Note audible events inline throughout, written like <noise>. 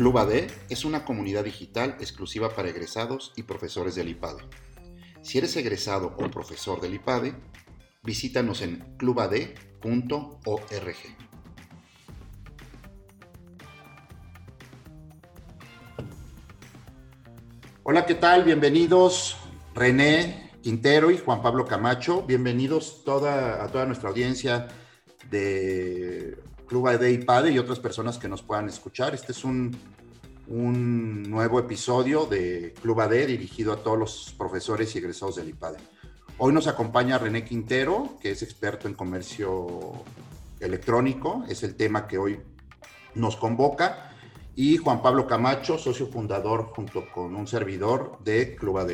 Club AD es una comunidad digital exclusiva para egresados y profesores del IPADE. Si eres egresado o profesor del IPADE, visítanos en clubad.org. Hola, ¿qué tal? Bienvenidos René Quintero y Juan Pablo Camacho. Bienvenidos a toda nuestra audiencia de Club AD IPADE y otras personas que nos puedan escuchar. Este es un, un nuevo episodio de Club AD dirigido a todos los profesores y egresados del IPADE. Hoy nos acompaña René Quintero, que es experto en comercio electrónico, es el tema que hoy nos convoca, y Juan Pablo Camacho, socio fundador junto con un servidor de Club AD.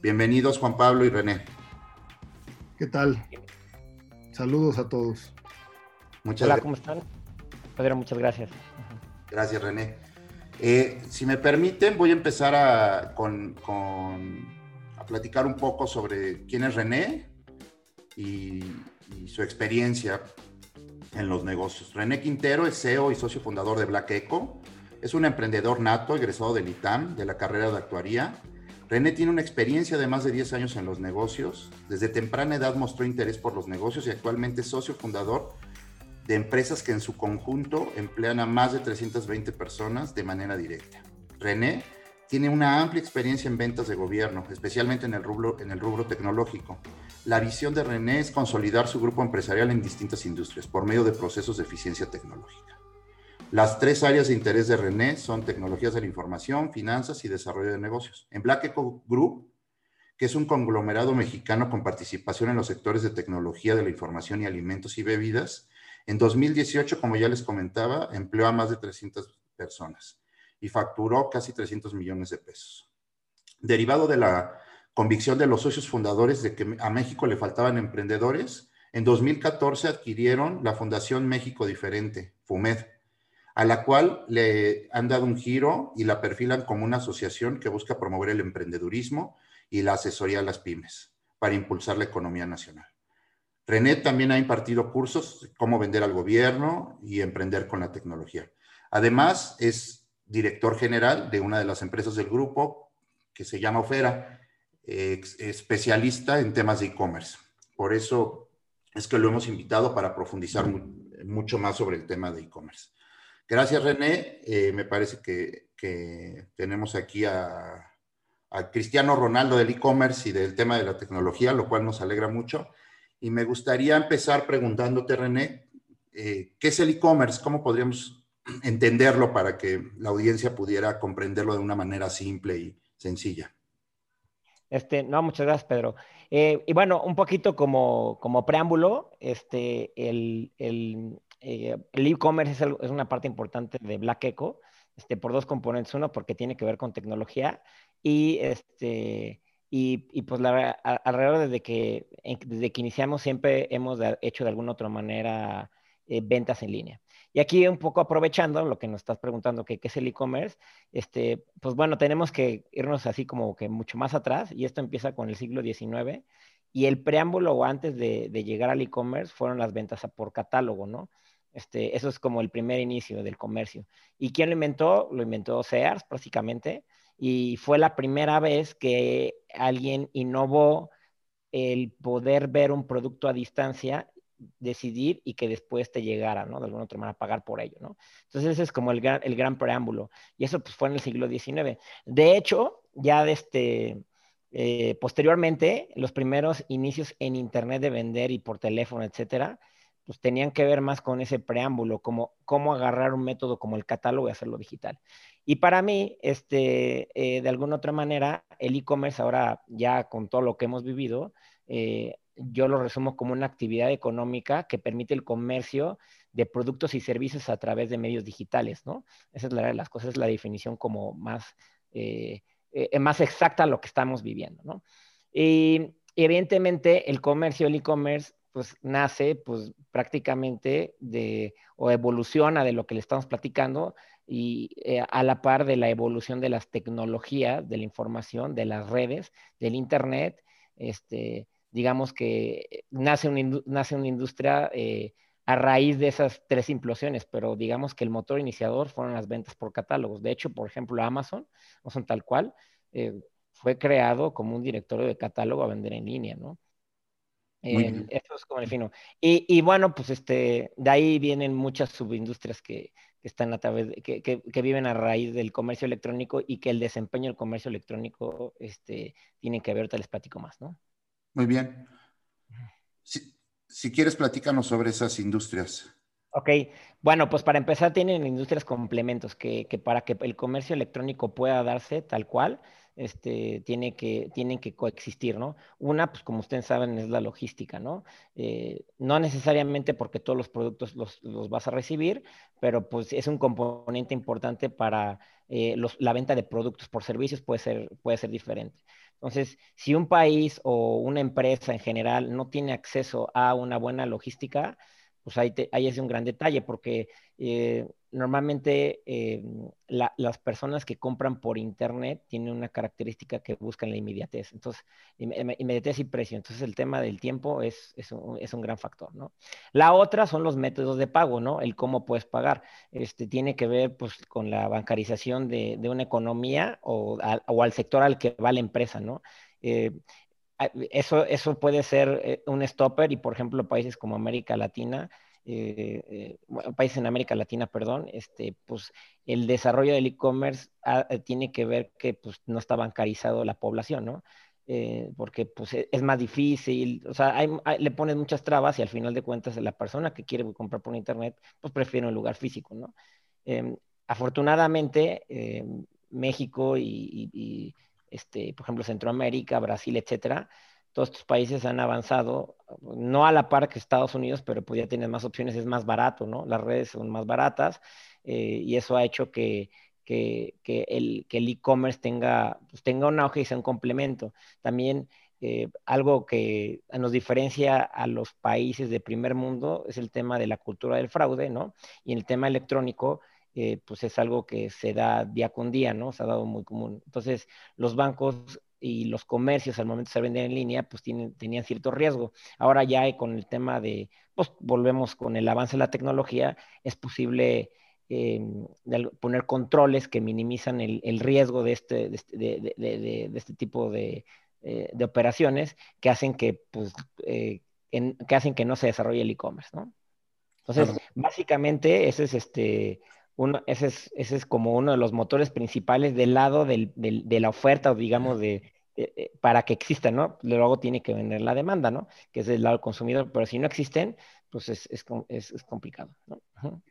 Bienvenidos Juan Pablo y René. ¿Qué tal? Saludos a todos. Muchas Hola, ¿cómo están? Pedro, muchas gracias. Gracias, René. Eh, si me permiten, voy a empezar a, con platicar un poco sobre quién es René y, su experiencia en los negocios. René Quintero es CEO y socio fundador de Black Eco. Es un emprendedor nato, egresado del ITAM, de la carrera de actuaría. René tiene una experiencia de más de 10 años en los negocios. Desde temprana edad mostró interés por los negocios y actualmente es socio fundador de empresas que en su conjunto emplean a más de 320 personas de manera directa. René tiene una amplia experiencia en ventas de gobierno, especialmente en el, rubro, en el rubro tecnológico. La visión de René es consolidar su grupo empresarial en distintas industrias por medio de procesos de eficiencia tecnológica. Las tres áreas de interés de René son tecnologías de la información, finanzas y desarrollo de negocios. En Black Eco Group, que es un conglomerado mexicano con participación en los sectores de tecnología de la información y alimentos y bebidas, en 2018, como ya les comentaba, empleó a más de 300 personas y facturó casi 300 millones de pesos. Derivado de la convicción de los socios fundadores de que a México le faltaban emprendedores, en 2014 adquirieron la Fundación México Diferente, FUMED, a la cual le han dado un giro y la perfilan como una asociación que busca promover el emprendedurismo y la asesoría a las pymes para impulsar la economía nacional. René también ha impartido cursos cómo vender al gobierno y emprender con la tecnología. Además, es director general de una de las empresas del grupo que se llama Ofera, especialista en temas de e-commerce. Por eso es que lo hemos invitado para profundizar mucho más sobre el tema de e-commerce. Gracias, René. Eh, me parece que, tenemos aquí a, Cristiano Ronaldo del e-commerce y del tema de la tecnología, lo cual nos alegra mucho. Y me gustaría empezar preguntándote, René, eh, ¿qué es el e-commerce? ¿Cómo podríamos entenderlo para que la audiencia pudiera comprenderlo de una manera simple y sencilla. Este, no, muchas gracias, Pedro. Eh, y bueno, un poquito como, como preámbulo, este, el, el, eh, e-commerce es, es, una parte importante de Black Echo, este, por dos componentes. Uno, porque tiene que ver con tecnología y, este, y, y pues la, alrededor desde que, desde que iniciamos siempre hemos hecho de alguna otra manera eh, ventas en línea. Y aquí un poco aprovechando lo que nos estás preguntando, que qué es el e-commerce, este, pues bueno, tenemos que irnos así como que mucho más atrás, y esto empieza con el siglo XIX, y el preámbulo antes de, llegar al e-commerce fueron las ventas por catálogo, ¿no? Este, eso es como el primer inicio del comercio. ¿Y quién lo inventó? Lo inventó Sears, prácticamente, y fue la primera vez que alguien innovó el poder ver un producto a distancia decidir y que después te llegara, ¿no? De alguna otra manera pagar por ello, ¿no? Entonces ese es como el gran, el gran preámbulo. Y eso pues, fue en el siglo XIX. De hecho, ya de este, eh, posteriormente, los primeros inicios en Internet de vender y por teléfono, etcétera, pues tenían que ver más con ese preámbulo, como cómo agarrar un método como el catálogo y hacerlo digital. Y para mí, este, eh, de alguna otra manera, el e-commerce ahora ya con todo lo que hemos vivido, eh, yo lo resumo como una actividad económica que permite el comercio de productos y servicios a través de medios digitales, ¿no? Esa es la las cosas, la definición como más, eh, más exacta a lo que estamos viviendo, ¿no? Y evidentemente el comercio, el e-commerce, pues nace pues prácticamente de, o evoluciona de lo que le estamos platicando y eh, a la par de la evolución de las tecnologías, de la información, de las redes, del Internet, este, digamos que nace una, nace una industria eh, a raíz de esas tres implosiones, pero digamos que el motor iniciador fueron las ventas por catálogos. De hecho, por ejemplo, Amazon, son tal cual, eh, fue creado como un directorio de catálogo a vender en línea, ¿no? Eso es como el fino. Y, bueno, pues este, de ahí vienen muchas subindustrias que, están a través, que, que, viven a raíz del comercio electrónico y que el desempeño del comercio electrónico este, tiene que ver, ahorita les platico más, ¿no? Muy bien. Si, quieres, platícanos sobre esas industrias. Ok, bueno, pues para empezar tienen industrias complementos que, para que el comercio electrónico pueda darse tal cual, este, tiene que, tienen que coexistir, ¿no? Una, pues como ustedes saben, es la logística, ¿no? Eh, no necesariamente porque todos los productos los, vas a recibir, pero pues es un componente importante para eh, la venta de productos por servicios puede ser, puede ser diferente. Entonces, si un país o una empresa en general no tiene acceso a una buena logística, pues ahí, es un gran detalle, porque eh, normalmente eh, las personas que compran por internet tienen una característica que buscan la inmediatez. Entonces, inmediatez y precio. Entonces, el tema del tiempo es, es, un, gran factor, ¿no? La otra son los métodos de pago, ¿no? El cómo puedes pagar. Este, tiene que ver, pues, con la bancarización de, una economía o, al sector al que va la empresa, ¿no? Eh, eso, eso puede ser eh, un stopper y, por ejemplo, países como América Latina eh, eh países en América Latina, perdón, este, pues el desarrollo del e-commerce ah, eh, tiene que ver que pues no está bancarizado la población, ¿no? Eh, porque pues e, es más difícil, o sea, le pones muchas trabas y al final de cuentas la persona que quiere comprar por internet, pues prefiere un lugar físico, ¿no? Em, afortunadamente, em, México y, y, este, por ejemplo, Centroamérica, Brasil, etcétera, todos estos países han avanzado, no a la par que Estados Unidos, pero pues ya tienen más opciones, es más barato, ¿no? Las redes son más baratas eh, y eso ha hecho que, el e-commerce tenga, pues tenga un auge y sea un complemento. También eh, algo que nos diferencia a los países de primer mundo es el tema de la cultura del fraude, ¿no? Y el tema electrónico, eh, pues es algo que se da día con día, ¿no? Se ha dado muy común. Entonces, los bancos y los comercios al momento de vender en línea, pues tienen, tenían cierto riesgo. Ahora ya con el tema de, pues volvemos con el avance de la tecnología, es posible eh, poner controles que minimizan el, riesgo de este, de, este, este tipo eh, de, operaciones que hacen que, pues, eh, que hacen que no se desarrolle el e-commerce, ¿no? Entonces, básicamente, ese es este uno, ese, es, ese es como uno de los motores principales del lado del, de la oferta, o digamos, de, para que exista, ¿no? Luego tiene que vender la demanda, ¿no? Que es del lado del consumidor, pero si no existen, pues es, es, es complicado, ¿no?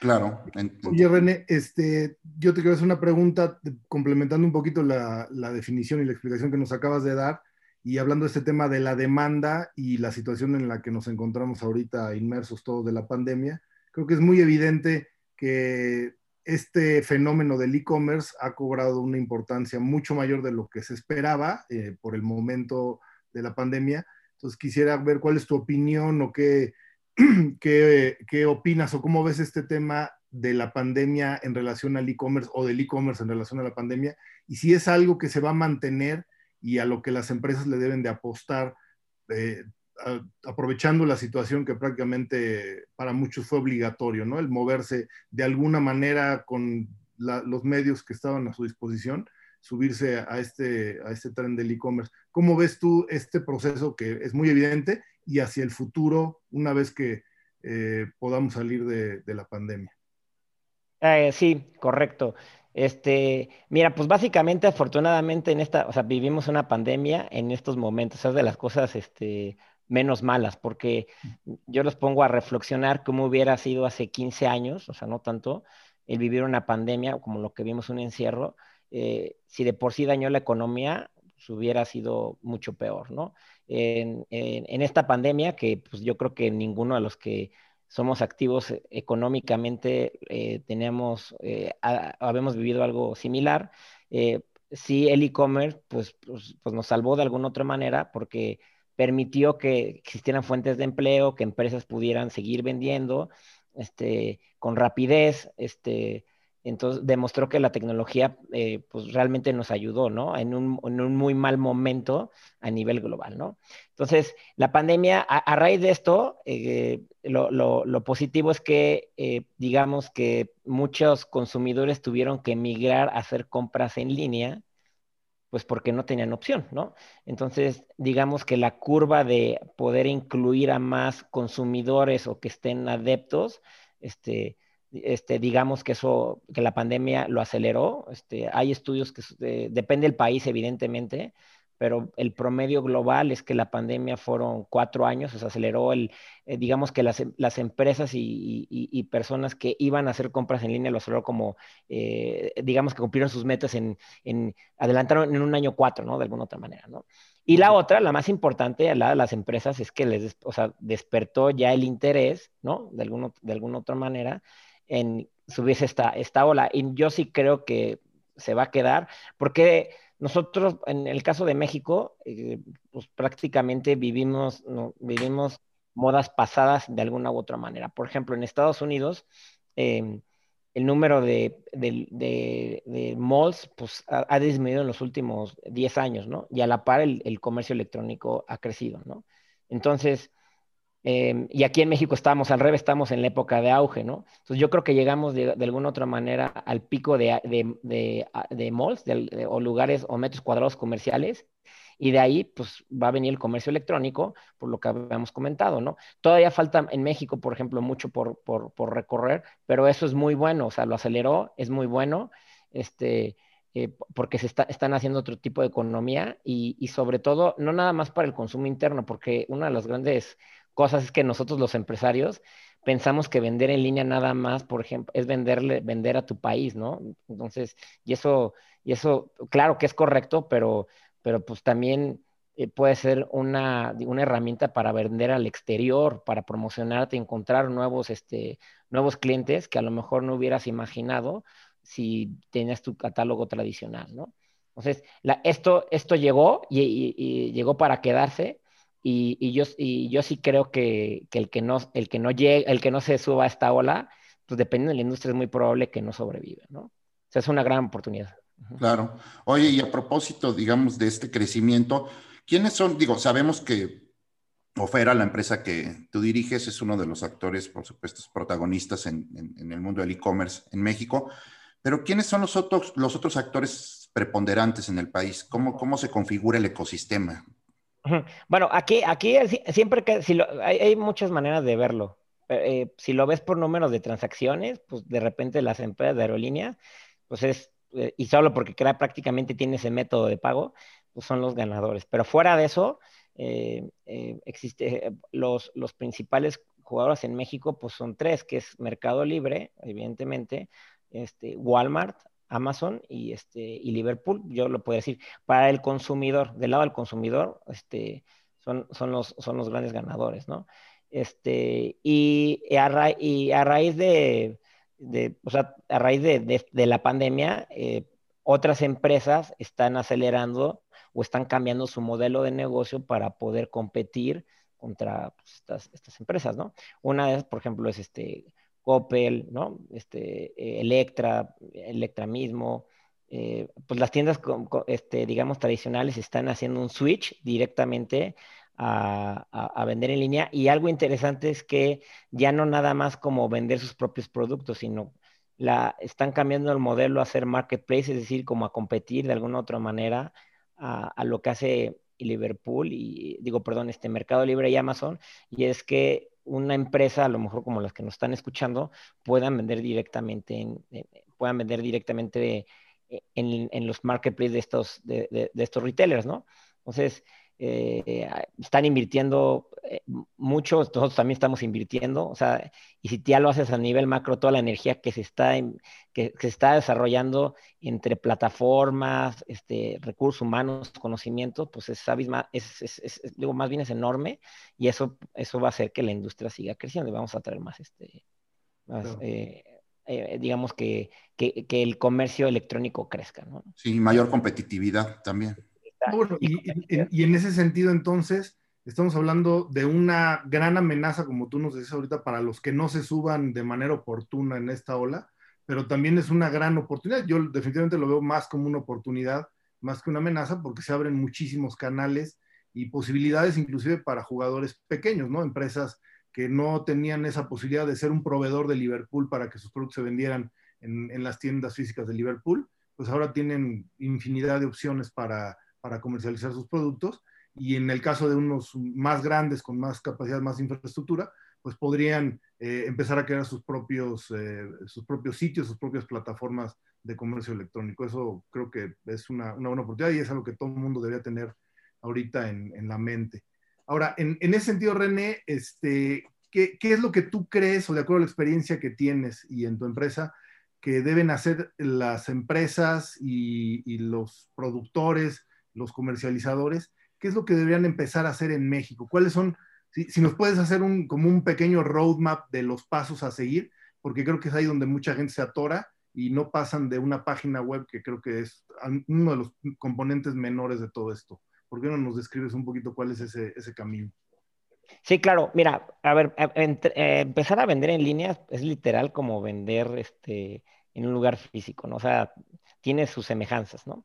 Claro. Oye, René, este, yo te quiero hacer una pregunta complementando un poquito la, la, definición y la explicación que nos acabas de dar y hablando de este tema de la demanda y la situación en la que nos encontramos ahorita inmersos todos de la pandemia. Creo que es muy evidente que este fenómeno del e-commerce ha cobrado una importancia mucho mayor de lo que se esperaba eh, por el momento de la pandemia. Entonces quisiera ver cuál es tu opinión o qué, <clears throat> qué, qué opinas o cómo ves este tema de la pandemia en relación al e-commerce o del e-commerce en relación a la pandemia y si es algo que se va a mantener y a lo que las empresas le deben de apostar eh, aprovechando la situación que prácticamente para muchos fue obligatorio, ¿no? El moverse de alguna manera con los medios que estaban a su disposición, subirse a este, a este tren del e-commerce. ¿Cómo ves tú este proceso que es muy evidente y hacia el futuro, una vez que eh, podamos salir de, la pandemia? Eh, sí, correcto. Este, mira, pues básicamente, afortunadamente, en esta, o sea, vivimos una pandemia en estos momentos. Es de las cosas, este, menos malas, porque yo los pongo a reflexionar cómo hubiera sido hace 15 años, o sea, no tanto, el vivir una pandemia como lo que vimos un encierro, eh, si de por sí dañó la economía, pues hubiera sido mucho peor, ¿no? En, esta pandemia, que pues yo creo que ninguno de los que somos activos económicamente eh, tenemos, eh, habemos vivido algo similar, sí el e-commerce pues, pues, pues nos salvó de alguna otra manera porque permitió que existieran fuentes de empleo, que empresas pudieran seguir vendiendo este, con rapidez, este, entonces demostró que la tecnología eh, pues realmente nos ayudó, ¿no? En un, en un, muy mal momento a nivel global, ¿no? Entonces, la pandemia, a, raíz de esto, eh, lo, lo, lo, positivo es que, eh, digamos que muchos consumidores tuvieron que migrar a hacer compras en línea, pues porque no tenían opción, ¿no? Entonces, digamos que la curva de poder incluir a más consumidores o que estén adeptos, este, este, digamos que eso, que la pandemia lo aceleró. Este, hay estudios que depende del país, evidentemente, pero el promedio global es que la pandemia fueron cuatro años, se aceleró el, eh, digamos que las, las empresas y, personas que iban a hacer compras en línea lo aceleró como, eh, digamos que cumplieron sus metas en, en, adelantaron en un año cuatro, ¿no? De alguna otra manera, ¿no? Y la otra, la más importante, a la de las empresas, es que les, o sea, despertó ya el interés, ¿no? De, alguno, de alguna otra manera, en subirse esta, esta ola. Y yo sí creo que se va a quedar, porque nosotros, en el caso de México, eh, pues prácticamente vivimos, vivimos modas pasadas de alguna u otra manera. Por ejemplo, en Estados Unidos, em, el número de, de, malls pues, ha, disminuido en los últimos 10 años, ¿no? Y a la par el, el comercio electrónico ha crecido, ¿no? Entonces, Em, y aquí en México estamos al revés, estamos en la época de auge, ¿no? Entonces yo creo que llegamos de, alguna otra manera al pico de, de, de, malls o lugares o metros cuadrados comerciales y de ahí pues va a venir el comercio electrónico, por lo que habíamos comentado, ¿no? Todavía falta en México, por ejemplo, mucho por, por, por recorrer, pero eso es muy bueno, o sea, lo aceleró, es muy bueno, este, eh, porque se está, están haciendo otro tipo de economía y, y sobre todo, no nada más para el consumo interno, porque una de las grandes cosas es que nosotros los empresarios pensamos que vender en línea nada más, por ejemplo, es venderle, vender a tu país, ¿no? Entonces, y eso, y eso, claro que es correcto, pero, pero pues también eh, puede ser una, una, herramienta para vender al exterior, para promocionarte, encontrar nuevos, este, nuevos clientes que a lo mejor no hubieras imaginado si tenías tu catálogo tradicional, ¿no? Entonces, la, esto, esto llegó y llegó para quedarse y, yo, sí creo que, el que no, el que no llegue, el que no se suba a esta ola, pues dependiendo de la industria es muy probable que no sobreviva, ¿no? O sea, es una gran oportunidad. Claro. Oye, y a propósito, digamos, de este crecimiento, ¿quiénes son? Digo, sabemos que Ofera, la empresa que tú diriges, es uno de los actores, por supuesto, protagonistas en, el mundo del e-commerce en México, pero ¿quiénes son los otros, los otros actores preponderantes en el país? ¿Cómo, cómo se configura el ecosistema? Bueno, aquí, aquí siempre que, si hay, muchas maneras de verlo. Eh, si lo ves por números de transacciones, pues de repente las empresas de aerolínea, pues es, eh, y solo porque crea, prácticamente tiene ese método de pago, pues son los ganadores. Pero fuera de eso, eh, existe, los, los principales jugadores en México, pues son tres, que es Mercado Libre, evidentemente, este, Walmart, Amazon y, este, y Liverpool, yo lo puedo decir, para el consumidor, del lado del consumidor, este, son, son, los, son los grandes ganadores, ¿no? Este, y, a, y a raíz de, o sea, a raíz de, de, la pandemia, eh, otras empresas están acelerando o están cambiando su modelo de negocio para poder competir contra pues, estas, estas, empresas, ¿no? Una de por ejemplo, es este Coppel, ¿no? Este, eh, Electra, Electra mismo, eh, pues las tiendas, este, digamos, tradicionales están haciendo un switch directamente a, vender en línea. Y algo interesante es que ya no nada más como vender sus propios productos, sino la, están cambiando el modelo a hacer marketplace, es decir, como a competir de alguna otra manera a, a lo que hace Liverpool y, digo, perdón, este Mercado Libre y Amazon, y es que una empresa, a lo mejor como las que nos están escuchando, puedan vender directamente en, puedan vender directamente en, en, los marketplaces de estos, de, de, estos retailers, ¿no? Entonces, eh, están invirtiendo eh, mucho, nosotros también estamos invirtiendo, o sea, y si ya lo haces a nivel macro, toda la energía que se está, que, se está desarrollando entre plataformas, este, recursos humanos, conocimientos, pues es, es, es, es, digo, más bien es enorme y eso, eso va a hacer que la industria siga creciendo y vamos a traer más, este, eh, digamos, que, que, que, el comercio electrónico crezca, ¿no? Sí, mayor competitividad también. Bueno, y, y, en ese sentido, entonces, estamos hablando de una gran amenaza, como tú nos dices ahorita, para los que no se suban de manera oportuna en esta ola, pero también es una gran oportunidad. Yo definitivamente lo veo más como una oportunidad, más que una amenaza, porque se abren muchísimos canales y posibilidades inclusive para jugadores pequeños, ¿no? Empresas que no tenían esa posibilidad de ser un proveedor de Liverpool para que sus productos se vendieran en, las tiendas físicas de Liverpool, pues ahora tienen infinidad de opciones para, para comercializar sus productos y en el caso de unos más grandes, con más capacidad, más infraestructura, pues podrían eh, empezar a crear sus propios, eh, sus propios sitios, sus propias plataformas de comercio electrónico. Eso creo que es una, una buena oportunidad y es algo que todo el mundo debería tener ahorita en, en la mente. Ahora, en, en, ese sentido, René, este, ¿qué, ¿qué, es lo que tú crees o de acuerdo a la experiencia que tienes y en tu empresa que deben hacer las empresas y, y los productores, los comercializadores ¿qué es lo que deberían empezar a hacer en México? ¿Cuáles son, si, nos puedes hacer un, como un pequeño roadmap de los pasos a seguir, porque creo que es ahí donde mucha gente se atora y no pasan de una página web que creo que es uno de los componentes menores de todo esto. ¿Por qué no nos describes un poquito cuál es ese, ese camino? Sí, claro. Mira, a ver, eh, empezar a vender en línea es literal como vender este, en un lugar físico, ¿no? O sea, tiene sus semejanzas, ¿no?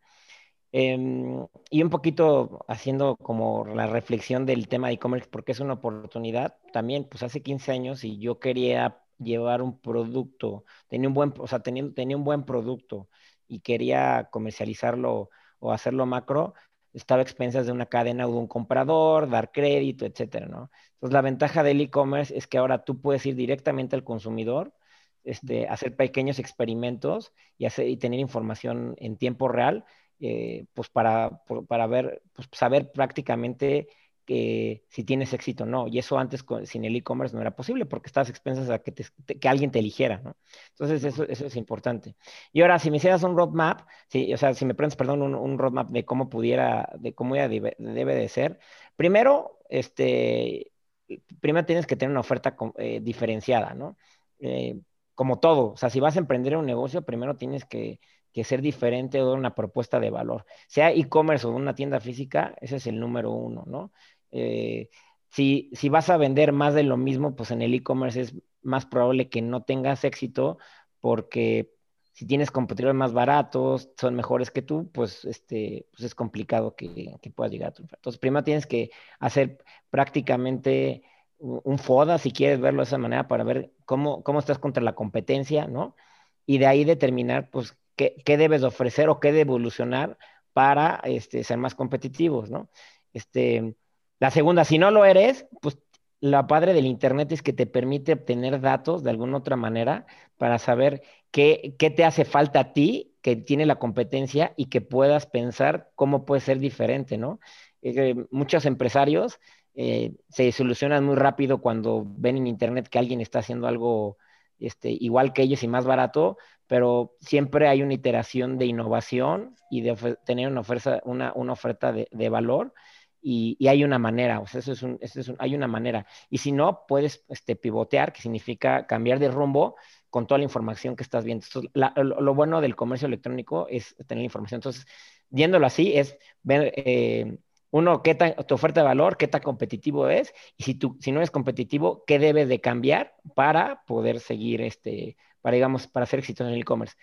Em, y un poquito haciendo como la reflexión del tema de e-commerce, porque es una oportunidad. También, pues hace 15 años y yo quería llevar un producto, tenía un buen, o sea, tenía, tenía un buen producto y quería comercializarlo o hacerlo macro, estaba a expensas de una cadena o de un comprador, dar crédito, etcétera, ¿no? Entonces, la ventaja del e-commerce es que ahora tú puedes ir directamente al consumidor, este, hacer pequeños experimentos y, hacer, y tener información en tiempo real eh, pues para, para ver, pues saber prácticamente que si tienes éxito o no. Y eso antes sin el e-commerce no era posible porque estabas expensas a que, que alguien te eligiera, ¿no? Entonces eso, eso, es importante. Y ahora, si me hicieras un roadmap, o sea, si me preguntas, perdón, un, roadmap de cómo pudiera, de cómo debe, debe de ser, primero, este, primero tienes que tener una oferta eh, diferenciada, ¿no? Eh, como todo, o sea, si vas a emprender un negocio, primero tienes que ser diferente o dar una propuesta de valor. Sea e-commerce o una tienda física, ese es el número uno, ¿no? Eh, si, si, vas a vender más de lo mismo, pues en el e-commerce es más probable que no tengas éxito porque si tienes competidores más baratos, son mejores que tú, pues, este, pues es complicado que, que puedas llegar a tu Entonces, primero tienes que hacer prácticamente un FODA, si quieres verlo de esa manera, para ver cómo, cómo estás contra la competencia, ¿no? Y de ahí determinar, pues, qué, debes ofrecer o qué debe evolucionar para este, ser más competitivos, ¿no? Este, la segunda, si no lo eres, pues la padre del Internet es que te permite obtener datos de alguna otra manera para saber qué, qué te hace falta a ti, que tiene la competencia y que puedas pensar cómo puede ser diferente, ¿no? Muchos empresarios eh, se solucionan muy rápido cuando ven en Internet que alguien está haciendo algo este, igual que ellos y más barato, pero siempre hay una iteración de innovación y de tener una oferta, una, una oferta de, de valor. Y, y, hay una manera, o sea, eso es un, eso es un, hay una manera. Y si no, puedes este, pivotear, que significa cambiar de rumbo con toda la información que estás viendo. Entonces, la, lo, lo, bueno del comercio electrónico es tener información. Entonces, viéndolo así, es ver eh, uno, qué tan, tu oferta de valor, qué tan competitivo es, y si, tú, si no es competitivo, qué debes de cambiar para poder seguir, este, para, digamos, para ser exitoso en el e-commerce.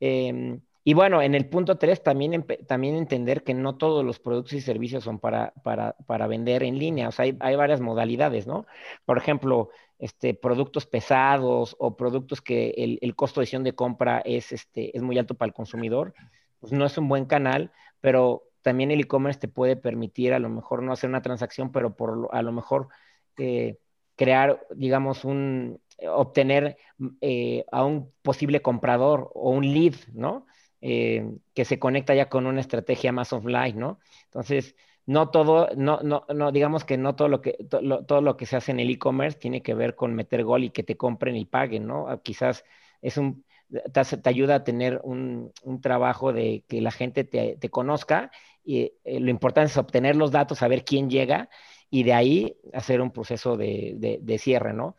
Eh, y bueno, en el punto 3 también, también entender que no todos los productos y servicios son para, para, para vender en línea, o sea, hay, hay, varias modalidades, ¿no? Por ejemplo, este, productos pesados o productos que el, el costo de decisión de compra es, este, es muy alto para el consumidor, pues no es un buen canal, pero también el e-commerce te puede permitir a lo mejor no hacer una transacción, pero por a lo mejor eh, crear, digamos, un, obtener eh, a un posible comprador o un lead, ¿no? Eh, que se conecta ya con una estrategia más offline, ¿no? Entonces, no todo, no, no, no, digamos que no todo lo que, to, lo, todo lo que se hace en el e-commerce tiene que ver con meter gol y que te compren y paguen, ¿no? Ah, quizás es un, te, ayuda a tener un, un, trabajo de que la gente te, conozca y eh, lo importante es obtener los datos, saber quién llega y de ahí hacer un proceso de, de cierre, ¿no?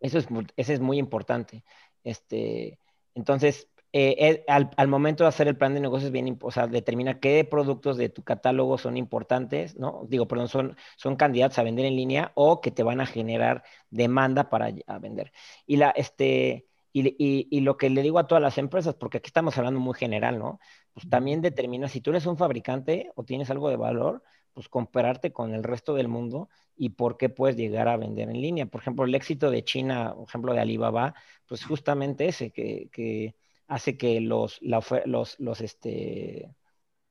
Eso es, eso es muy importante. Este, entonces, eh, eh, al, al, momento de hacer el plan de negocios, bien, o sea, determinar qué productos de tu catálogo son importantes, ¿no? Digo, perdón, son, son candidatos a vender en línea o que te van a generar demanda para vender. Y la, este, Y, lo que le digo a todas las empresas, porque aquí estamos hablando muy general, ¿no? Pues también determina si tú eres un fabricante o tienes algo de valor, pues compararte con el resto del mundo y por qué puedes llegar a vender en línea. Por ejemplo, el éxito de China, por ejemplo, de Alibaba, pues justamente ese, que, hace que los, los, los, este,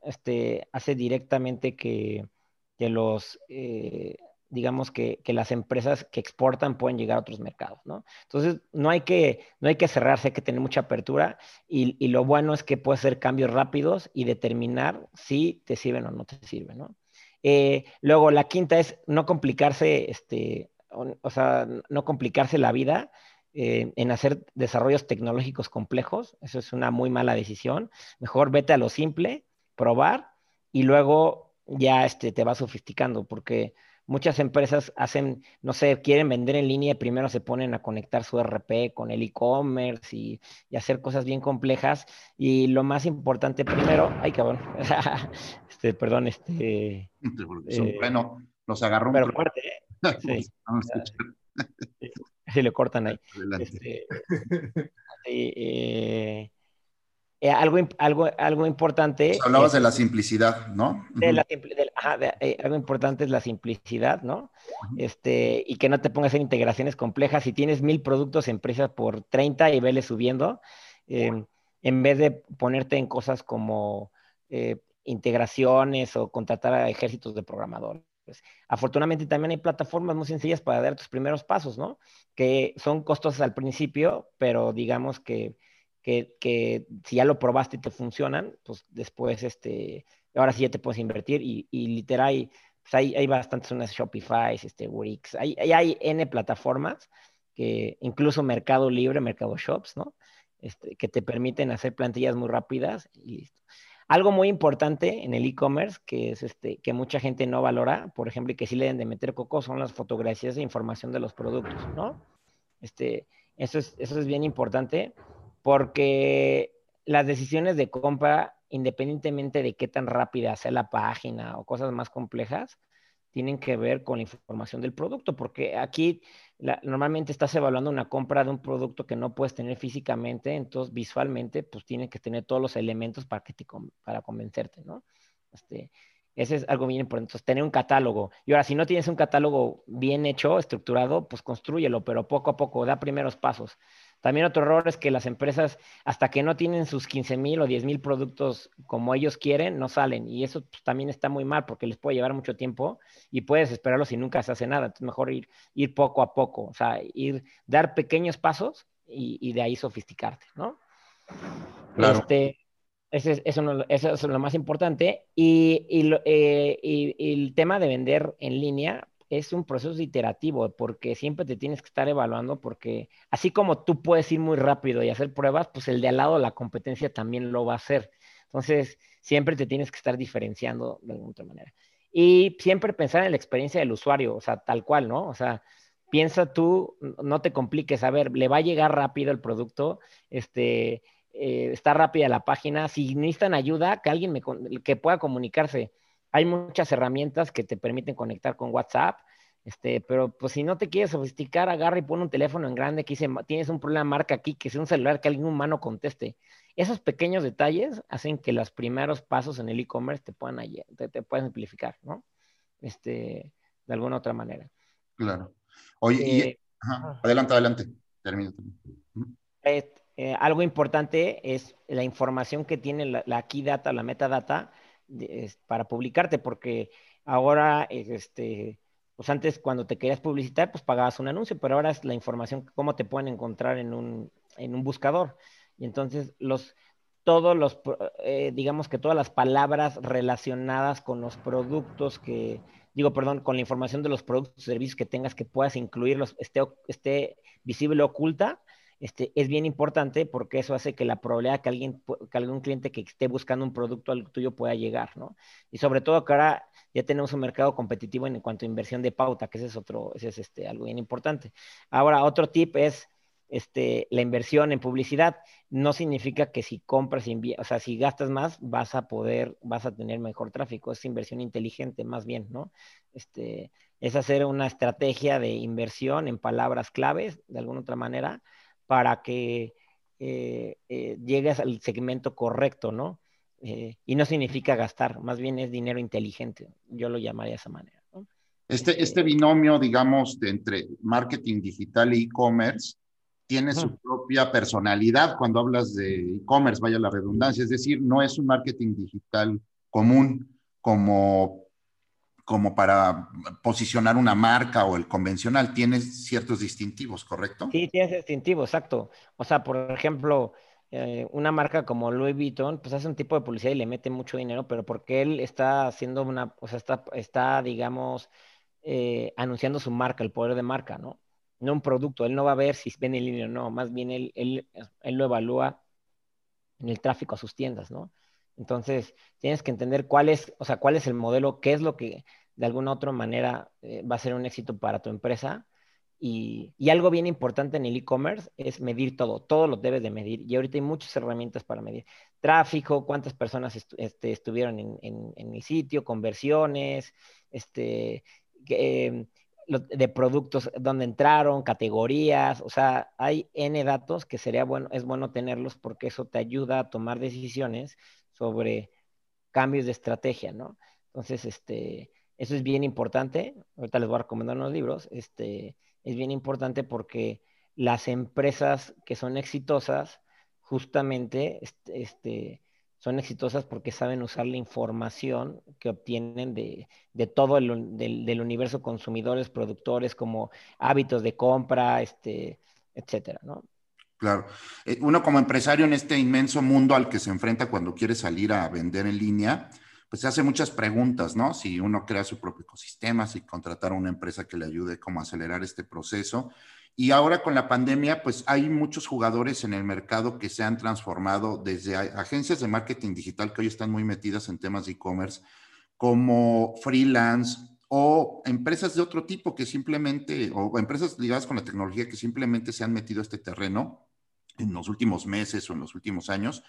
este, hace directamente que, que los, eh, digamos que, las empresas que exportan pueden llegar a otros mercados, ¿no? Entonces, no hay que, no hay que cerrarse, hay que tener mucha apertura y, lo bueno es que puedes hacer cambios rápidos y determinar si te sirven o no te sirven, ¿no? Eh, luego, la quinta es no complicarse, este, o, sea, no complicarse la vida eh, en hacer desarrollos tecnológicos complejos. Eso es una muy mala decisión. Mejor vete a lo simple, probar y luego ya este, te vas sofisticando, porque muchas empresas hacen, no sé, quieren vender en línea y primero se ponen a conectar su RP con el e-commerce y, hacer cosas bien complejas. Y lo más importante primero, ay cabrón, <laughs> este, perdón, este... Eh, bueno, nos agarró un... Pero fuerte, ¿eh? <laughs> Sí. sí. <laughs> le cortan ahí. Este, eh, eh, algo, algo, algo importante. hablabas de la simplicidad, ¿no? De la, eh, algo importante es la simplicidad, ¿no? este, y que no te pongas en integraciones complejas. Si tienes mil productos, empresas por 30 y vele subiendo, em, en vez de ponerte en cosas como eh, integraciones o contratar a ejércitos de programadores. Afortunadamente también hay plataformas muy sencillas para dar tus primeros pasos, ¿no? Que son costosas al principio, pero digamos que que, si ya lo probaste y te funcionan, pues después, este, ahora sí ya te puedes invertir y, literal, pues hay, hay bastantes unas Shopify, este, Wix, hay, hay, N plataformas que incluso Mercado Libre, Mercado Shops, ¿no? Este, que te permiten hacer plantillas muy rápidas y listo. Algo muy importante en el e-commerce que es este, que mucha gente no valora, por ejemplo, y que sí le deben de meter coco, son las fotografías de información de los productos, ¿no? Este, eso es, eso es bien importante porque las decisiones de compra, independientemente de qué tan rápida sea la página o cosas más complejas, tienen que ver con la información del producto, porque aquí normalmente estás evaluando una compra de un producto que no puedes tener físicamente, entonces visualmente pues tienen que tener todos los elementos para, que te, para convencerte, ¿no? Este, ese es algo bien importante. Entonces, tener un catálogo. Y ahora, si no tienes un catálogo bien hecho, estructurado, pues construyelo, pero poco a poco, da primeros pasos. También otro error es que las empresas, hasta que no tienen sus 15 mil o 10 mil productos como ellos quieren, no salen. Y eso pues, también está muy mal porque les puede llevar mucho tiempo y puedes esperarlo si nunca se hace nada. Entonces, mejor ir, ir poco a poco, o sea, ir, dar pequeños pasos y, de ahí sofisticarte, ¿no? Claro. Este, eso, es lo más importante. Y, eh, y, y el tema de vender en línea, es un proceso iterativo porque siempre te tienes que estar evaluando porque así como tú puedes ir muy rápido y hacer pruebas, pues el de al lado, la competencia también lo va a hacer. Entonces, siempre te tienes que estar diferenciando de alguna otra manera. Y siempre pensar en la experiencia del usuario, o sea, tal cual, ¿no? O sea, piensa tú, no te compliques, a ver, le va a llegar rápido el producto, este, eh, está rápida la página, si necesitan ayuda, que alguien me, que pueda comunicarse hay muchas herramientas que te permiten conectar con WhatsApp, este, pero pues si no te quieres sofisticar, agarra y pone un teléfono en grande que dice, tienes un problema, marca aquí, que sea un celular que alguien humano conteste. Esos pequeños detalles hacen que los primeros pasos en el e-commerce te puedan, te, te puedan simplificar, ¿no? Este, de alguna otra manera. Claro. Oye, eh, adelante, adelante. Termino. Eh, algo importante es la información que tiene la, la key data, la metadata, para publicarte, porque ahora, este, pues antes cuando te querías publicitar, pues pagabas un anuncio, pero ahora es la información, cómo te pueden encontrar en un, en un buscador. Y entonces los, todos los, eh, digamos que todas las palabras relacionadas con los productos que, digo, perdón, con la información de los productos y servicios que tengas que puedas incluirlos, esté, esté visible o oculta, este, es bien importante porque eso hace que la probabilidad que alguien, que algún cliente que esté buscando un producto al tuyo pueda llegar, ¿no? Y sobre todo que ahora ya tenemos un mercado competitivo en cuanto a inversión de pauta, que ese es otro, ese es este, algo bien importante. Ahora, otro tip es este, la inversión en publicidad. No significa que si compras, o sea, si gastas más, vas a poder, vas a tener mejor tráfico. Es inversión inteligente, más bien, ¿no? Este, es hacer una estrategia de inversión en palabras claves, de alguna otra manera, para que eh, eh, llegues al segmento correcto, ¿no? y no significa gastar, más bien es dinero inteligente, yo lo llamaría de esa manera. Este, este binomio, digamos, de entre marketing digital e e-commerce, tiene su propia personalidad cuando hablas de e-commerce, vaya la redundancia, es decir, no es un marketing digital común como, como para posicionar una marca o el convencional, tiene ciertos distintivos, ¿correcto? Sí, tiene distintivos, exacto. O sea, por ejemplo, eh, una marca como Louis Vuitton, pues hace un tipo de publicidad y le mete mucho dinero, pero porque él está haciendo una, o sea, está, está digamos, eh, anunciando su marca, el poder de marca, ¿no? no un producto. Él no va a ver si vende en línea o no, más bien él, él, él lo evalúa en el tráfico a sus tiendas, ¿no? Entonces, tienes que entender cuál es, o sea, cuál es el modelo, qué es lo que de alguna otra manera eh, va a ser un éxito para tu empresa. Y, y algo bien importante en el e-commerce es medir todo, todo lo debes de medir. Y ahorita hay muchas herramientas para medir. Tráfico, cuántas personas este, estuvieron en, en, en, el sitio, conversiones, este, eh, de productos, donde entraron, categorías, o sea, hay N datos que sería bueno, es bueno tenerlos porque eso te ayuda a tomar decisiones sobre cambios de estrategia, ¿no? Entonces, este, eso es bien importante. Ahorita les voy a recomendar unos libros. Este, es bien importante porque las empresas que son exitosas, justamente, este, este son exitosas porque saben usar la información que obtienen de, todo el del, universo consumidores, productores, como hábitos de compra, este, etcétera, ¿no? Claro. Eh, uno como empresario en este inmenso mundo al que se enfrenta cuando quiere salir a vender en línea, pues se hace muchas preguntas, ¿no? Si uno crea su propio ecosistema, si contratar a una empresa que le ayude como a acelerar este proceso. Y ahora con la pandemia, pues hay muchos jugadores en el mercado que se han transformado desde agencias de marketing digital que hoy están muy metidas en temas de e-commerce, como freelance o empresas de otro tipo que simplemente, o empresas ligadas con la tecnología que simplemente se han metido a este terreno en los últimos meses o en los últimos años.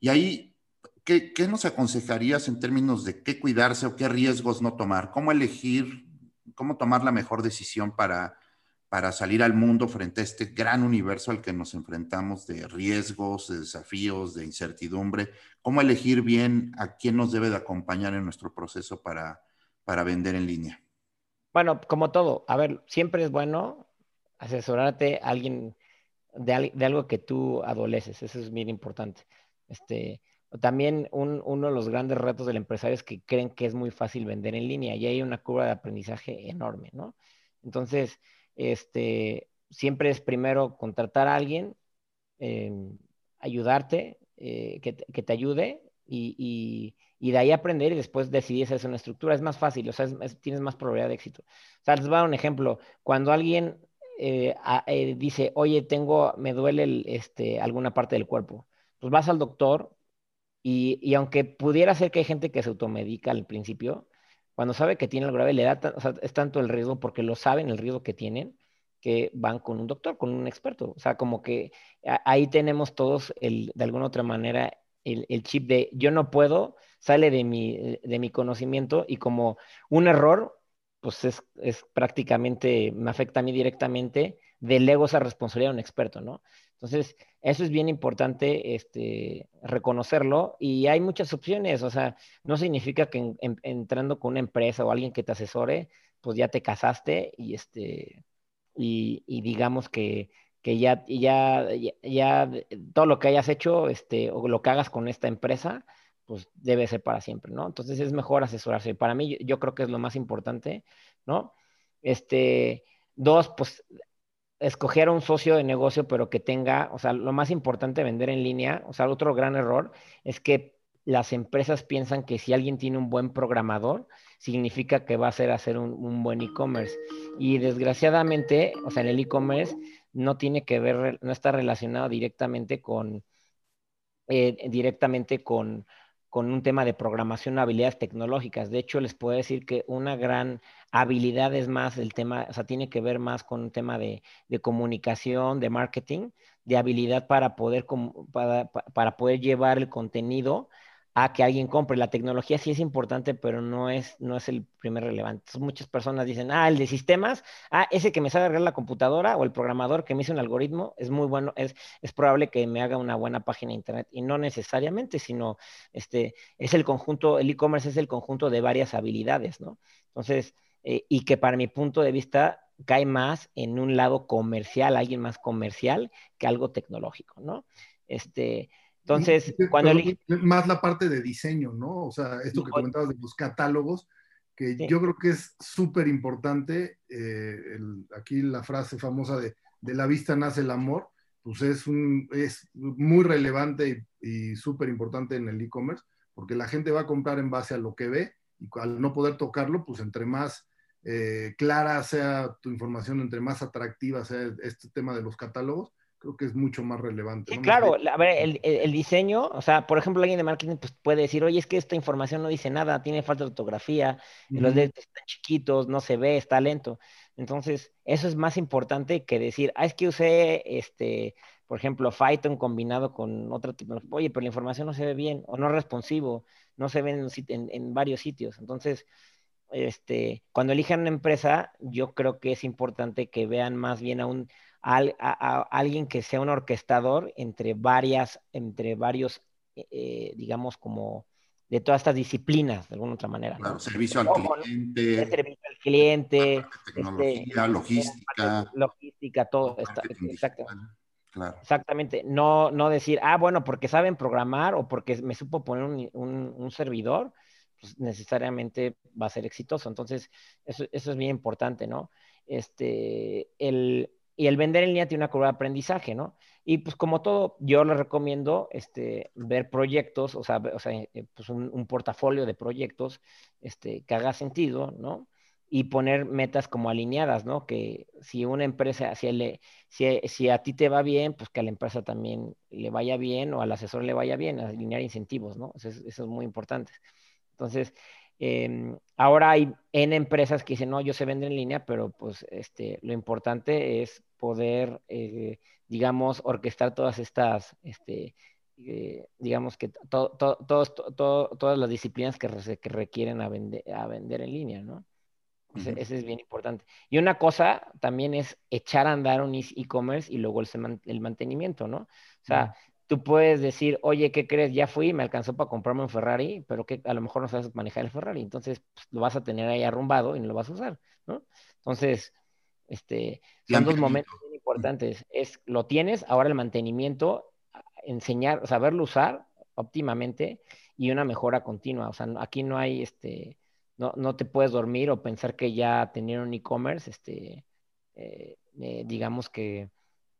Y ahí, ¿qué, qué nos aconsejarías en términos de qué cuidarse o qué riesgos no tomar? ¿Cómo elegir, cómo tomar la mejor decisión para para salir al mundo frente a este gran universo al que nos enfrentamos de riesgos, de desafíos, de incertidumbre, cómo elegir bien a quién nos debe de acompañar en nuestro proceso para, para vender en línea. Bueno, como todo, a ver, siempre es bueno asesorarte a alguien de, algo que tú adoleces, eso es bien importante. Este, también un, uno de los grandes retos del empresario es que creen que es muy fácil vender en línea y hay una curva de aprendizaje enorme, ¿no? Entonces, este, siempre es primero contratar a alguien, em, ayudarte, eh, que, te ayude y, de ahí aprender y después decidir hacer una estructura. Es más fácil, o sea, tienes más probabilidad de éxito. O sea, les voy a dar un ejemplo. Cuando alguien eh, eh, dice, oye, tengo, me duele este, alguna parte del cuerpo, pues vas al doctor y, y aunque pudiera ser que hay gente que se automedica al principio, cuando sabe que tiene algo grave, le da, es tanto el riesgo porque lo saben el riesgo que tienen, que van con un doctor, con un experto. O sea, como que ahí tenemos todos, el, de alguna otra manera, el, el, chip de yo no puedo, sale de mi, de mi conocimiento y como un error, pues es, prácticamente, me afecta a mí directamente, delego esa responsabilidad a un experto, ¿no? Entonces, eso es bien importante este, reconocerlo y hay muchas opciones, o sea, no significa que entrando con una empresa o alguien que te asesore, pues ya te casaste y, este, y, digamos que, que ya, ya, ya, todo lo que hayas hecho este, o lo que hagas con esta empresa, pues debe ser para siempre, ¿no? Entonces es mejor asesorarse. Para mí, yo creo que es lo más importante, ¿no? Este, dos, pues escoger a un socio de negocio, pero que tenga, o sea, lo más importante vender en línea, o sea, otro gran error es que las empresas piensan que si alguien tiene un buen programador, significa que va a ser hacer un, buen e-commerce. Y desgraciadamente, o sea, en el e-commerce no tiene que ver, no está relacionado directamente con, eh, directamente con, con un tema de programación, habilidades tecnológicas. De hecho, les puedo decir que una gran habilidad es más el tema, o sea, tiene que ver más con un tema de, comunicación, de marketing, de habilidad para poder, para, para poder llevar el contenido a que alguien compre. La tecnología sí es importante, pero no es, no es el primer relevante. muchas personas dicen, ah, el de sistemas, ah, ese que me sabe arreglar la computadora o el programador que me hizo un algoritmo es muy bueno, es, es probable que me haga una buena página de internet y no necesariamente, sino este, es el conjunto, el e-commerce es el conjunto de varias habilidades, ¿no? Entonces, eh, y que para mi punto de vista cae más en un lado comercial, alguien más comercial que algo tecnológico, ¿no? Este, entonces, cuando Más la parte de diseño, ¿no? O sea, esto que comentabas de los catálogos, que yo creo que es súper importante. Eh, aquí la frase famosa de, de la vista nace el amor, pues es, un, es muy relevante y, súper importante en el e-commerce, porque la gente va a comprar en base a lo que ve y al no poder tocarlo, pues entre más eh, clara sea tu información, entre más atractiva sea este tema de los catálogos, creo que es mucho más relevante. claro, a ver, el, diseño, o sea, por ejemplo, alguien de marketing pues, puede decir, oye, es que esta información no dice nada, tiene falta de ortografía, los dedos están chiquitos, no se ve, está lento. Entonces, eso es más importante que decir, ah, es que usé, este, por ejemplo, Python combinado con otra tecnología. Oye, pero la información no se ve bien, o no es responsivo, no se ve en, en varios sitios. Entonces, este, cuando elijan una empresa, yo creo que es importante que vean más bien a un a, alguien que sea un orquestador entre varias, entre varios, eh, eh, digamos, como de todas estas disciplinas, de alguna otra manera. Claro, servicio al cliente. Servicio al cliente. Este, tecnología, logística. Logística, todo. Exactamente. No, no decir, ah, bueno, porque saben programar o porque me supo poner un, un, servidor, pues necesariamente va a ser exitoso. Entonces, eso, eso es bien importante, ¿no? Este, el, y el vender en línea tiene una curva de aprendizaje, ¿no? Y pues como todo, yo les recomiendo este, ver proyectos, o sea, o sea eh, pues un, portafolio de proyectos este, que haga sentido, ¿no? Y poner metas como alineadas, ¿no? Que si una empresa, si, le, si, a ti te va bien, pues que a la empresa también le vaya bien o al asesor le vaya bien, alinear incentivos, ¿no? Eso es, eso es muy importante. Entonces, Em, ahora hay en empresas que dicen, no, yo se vende en línea, pero pues este, lo importante es poder, eh, digamos, orquestar todas estas, este, eh, digamos que todas las disciplinas que, que requieren a, a, vender en línea, ¿no? Ese, es bien importante. Y una cosa también es echar a andar un e-commerce y luego el, el, mantenimiento, ¿no? O sea, tú puedes decir, oye, ¿qué crees? Ya fui, me alcanzó para comprarme un Ferrari, pero que a lo mejor no sabes manejar el Ferrari, entonces pues, lo vas a tener ahí arrumbado y no lo vas a usar, ¿no? Entonces, este, son dos momentos muy importantes. Es, lo tienes, ahora el mantenimiento, enseñar, saberlo usar óptimamente y una mejora continua. O sea, aquí no hay, este, no, no te puedes dormir o pensar que ya tener un e-commerce, este, eh, eh, digamos que,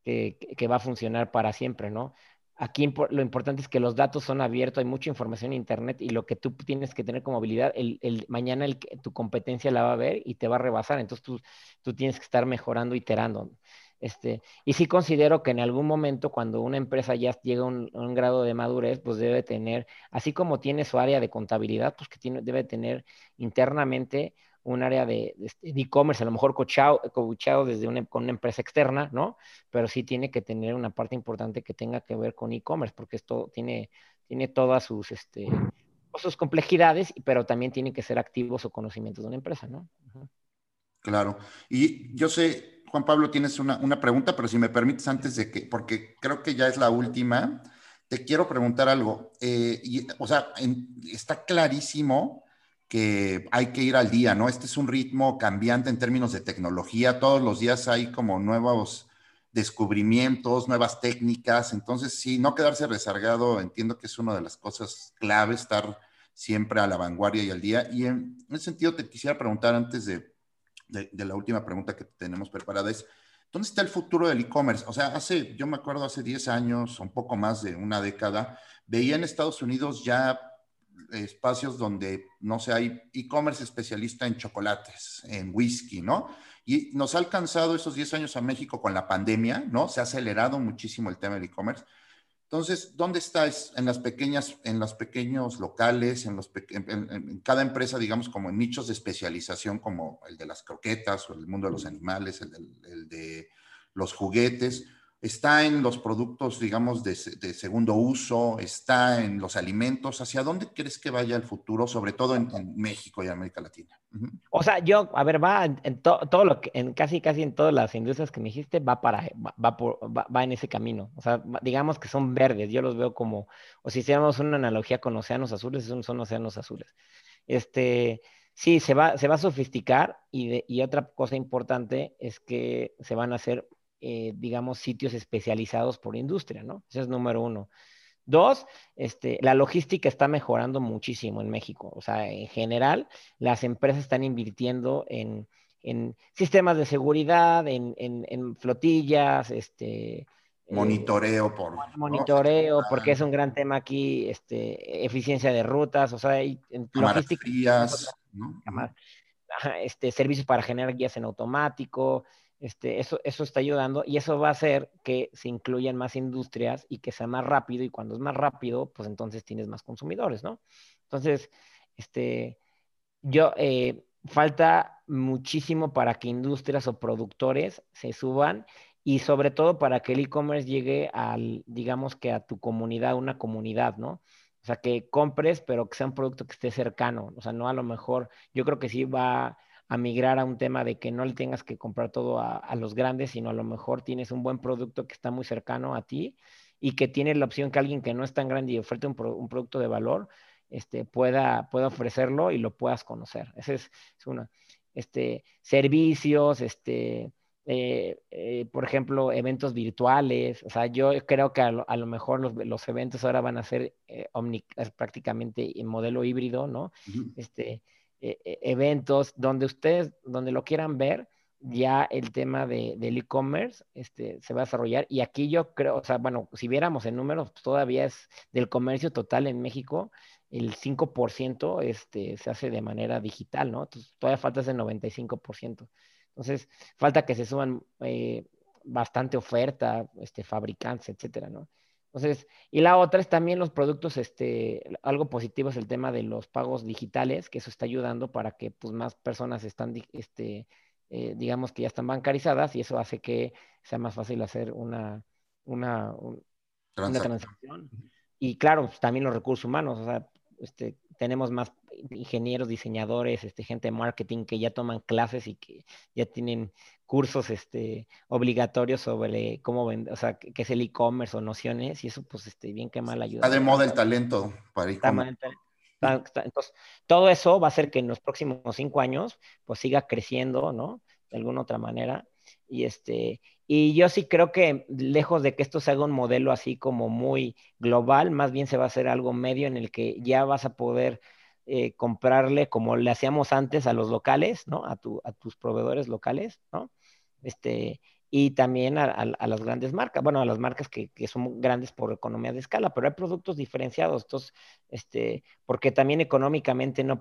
que, que, va a funcionar para siempre, ¿no? Aquí lo importante es que los datos son abiertos, hay mucha información en Internet y lo que tú tienes que tener como habilidad, el, mañana tu competencia la va a ver y te va a rebasar, entonces tú, tú tienes que estar mejorando, iterando. Este, y sí considero que en algún momento cuando una empresa ya llega a un, un, grado de madurez, pues debe tener, así como tiene su área de contabilidad, pues que tiene, debe tener internamente un área de este, e-commerce, a lo mejor coachado, desde una, con una empresa externa, ¿no? Pero sí tiene que tener una parte importante que tenga que ver con e-commerce, porque esto tiene, tiene todas sus, este, sus complejidades, pero también tiene que ser activo su conocimiento de una empresa, ¿no? Claro. Y yo sé, Juan Pablo, tienes una, una, pregunta, pero si me permites antes de que, porque creo que ya es la última, te quiero preguntar algo. Eh, y, o sea, está clarísimo que hay que ir al día, ¿no? Este es un ritmo cambiante en términos de tecnología. Todos los días hay como nuevos descubrimientos, nuevas técnicas. Entonces, sí, no quedarse rezagado, entiendo que es una de las cosas clave, estar siempre a la vanguardia y al día. Y en, ese sentido, te quisiera preguntar antes de, de, la última pregunta que tenemos preparada, es, ¿dónde está el futuro del e-commerce? O sea, hace, yo me acuerdo hace 10 años, un poco más de una década, veía en Estados Unidos ya espacios donde, no sé, hay e-commerce especialista en chocolates, en whisky, ¿no? Y nos ha alcanzado esos 10 años a México con la pandemia, ¿no? Se ha acelerado muchísimo el tema del e-commerce. Entonces, ¿dónde está? en las pequeñas, en los pequeños locales, en, los en, cada empresa, digamos, como en nichos de especialización, como el de las croquetas o el mundo de los animales, el, el de los juguetes. Está en los productos, digamos, de, segundo uso, está en los alimentos. ¿Hacia dónde crees que vaya el futuro, sobre todo en, México y América Latina? O sea, yo, a ver, va en todo lo que, en casi, casi en todas las industrias que me dijiste, va para, va, por, va, en ese camino. O sea, digamos que son verdes. Yo los veo como, o si hiciéramos una analogía con océanos azules, son, son océanos azules. Este, sí, se va, se va a sofisticar y, y otra cosa importante es que se van a hacer eh, digamos, sitios especializados por industria, ¿no? Ese es número uno. Dos, este, la logística está mejorando muchísimo en México. O sea, en general, las empresas están invirtiendo en, sistemas de seguridad, en, flotillas, este, eh, monitoreo por monitoreo porque es un gran tema aquí este eficiencia de rutas o sea hay logística <laughs> ¿no? este servicios para generar guías en automático este, eso, eso está ayudando y eso va a hacer que se incluyan más industrias y que sea más rápido y cuando es más rápido, pues entonces tienes más consumidores, ¿no? Entonces, este, yo, eh, falta muchísimo para que industrias o productores se suban y sobre todo para que el e-commerce llegue al, digamos que a tu comunidad, una comunidad, ¿no? O sea, que compres, pero que sea un producto que esté cercano. O sea, no a lo mejor, yo creo que sí va a migrar a un tema de que no le tengas que comprar todo a, los grandes, sino a lo mejor tienes un buen producto que está muy cercano a ti y que tiene la opción que alguien que no es tan grande y ofrece un, producto de valor, este, pueda, pueda ofrecerlo y lo puedas conocer. Ese es, una. Este, servicios, este, eh, eh, por ejemplo, eventos virtuales. O sea, yo creo que a lo, mejor los, eventos ahora van a ser eh, prácticamente en modelo híbrido, ¿no? Este eh, eh, eventos, donde ustedes, donde lo quieran ver, ya el tema de, del e-commerce este, se va a desarrollar. Y aquí yo creo, o sea, bueno, si viéramos en números, todavía es del comercio total en México, el 5% este, se hace de manera digital, ¿no? Entonces, todavía falta ese 95%. Entonces, falta que se suban eh, bastante oferta, este, fabricantes, etcétera, ¿no? Entonces, y la otra es también los productos, este, algo positivo es el tema de los pagos digitales, que eso está ayudando para que pues, más personas están, este, eh, digamos que ya están bancarizadas y eso hace que sea más fácil hacer una, una, una transacción. Y claro, pues, también los recursos humanos, o sea, este, tenemos más ingenieros, diseñadores, este, gente de marketing que ya toman clases y que ya tienen cursos este, obligatorios sobre cómo vender, o sea, qué es el e-commerce o nociones, y eso, pues, este, bien que mal ayuda. Está de moda el talento para e-commerce. Entonces, todo eso va a hacer que en los próximos cinco años, pues, siga creciendo, ¿no? De alguna otra manera. Y este, y yo sí creo que lejos de que esto se haga un modelo así como muy global, más bien se va a hacer algo medio en el que ya vas a poder eh, comprarle como le hacíamos antes a los locales, ¿no? A, tu, a tus proveedores locales, ¿no? este, y también a, las grandes marcas, bueno, a las marcas que, son grandes por economía de escala, pero hay productos diferenciados, entonces, este, porque también económicamente no,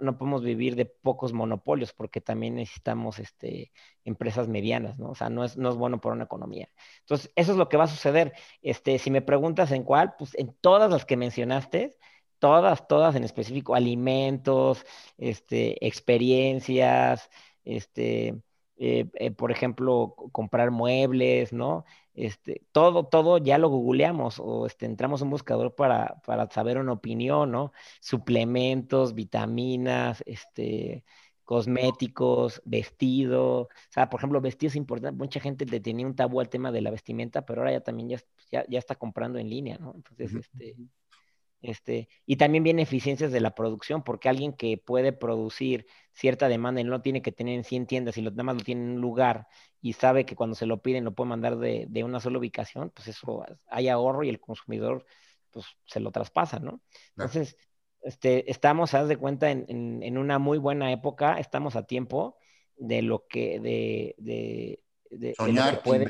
no, podemos vivir de pocos monopolios, porque también necesitamos este, empresas medianas, ¿no? O sea, no es, no es bueno para una economía. Entonces, eso es lo que va a suceder. Este, si me preguntas en cuál, pues en todas las que mencionaste, todas, todas en específico, alimentos, este, experiencias, este, eh, eh, por ejemplo, comprar muebles, ¿no? Este, todo, todo ya lo googleamos o este, entramos a un buscador para, saber una opinión, ¿no? Suplementos, vitaminas, este, cosméticos, vestido. O sea, por ejemplo, vestidos es importante. Mucha gente le tenía un tabú al tema de la vestimenta, pero ahora ya también ya, ya, está comprando en línea, ¿no? Entonces, este, este, y también viene eficiencias de la producción, porque alguien que puede producir cierta demanda y no tiene que tener en 100 tiendas y los demás lo tienen en un lugar y sabe que cuando se lo piden lo puede mandar de, una sola ubicación, pues eso hay ahorro y el consumidor pues se lo traspasa, ¿no? Entonces, este, estamos, haz de cuenta, en, una muy buena época, estamos a tiempo de lo que, de, de, de, Soñar, puede...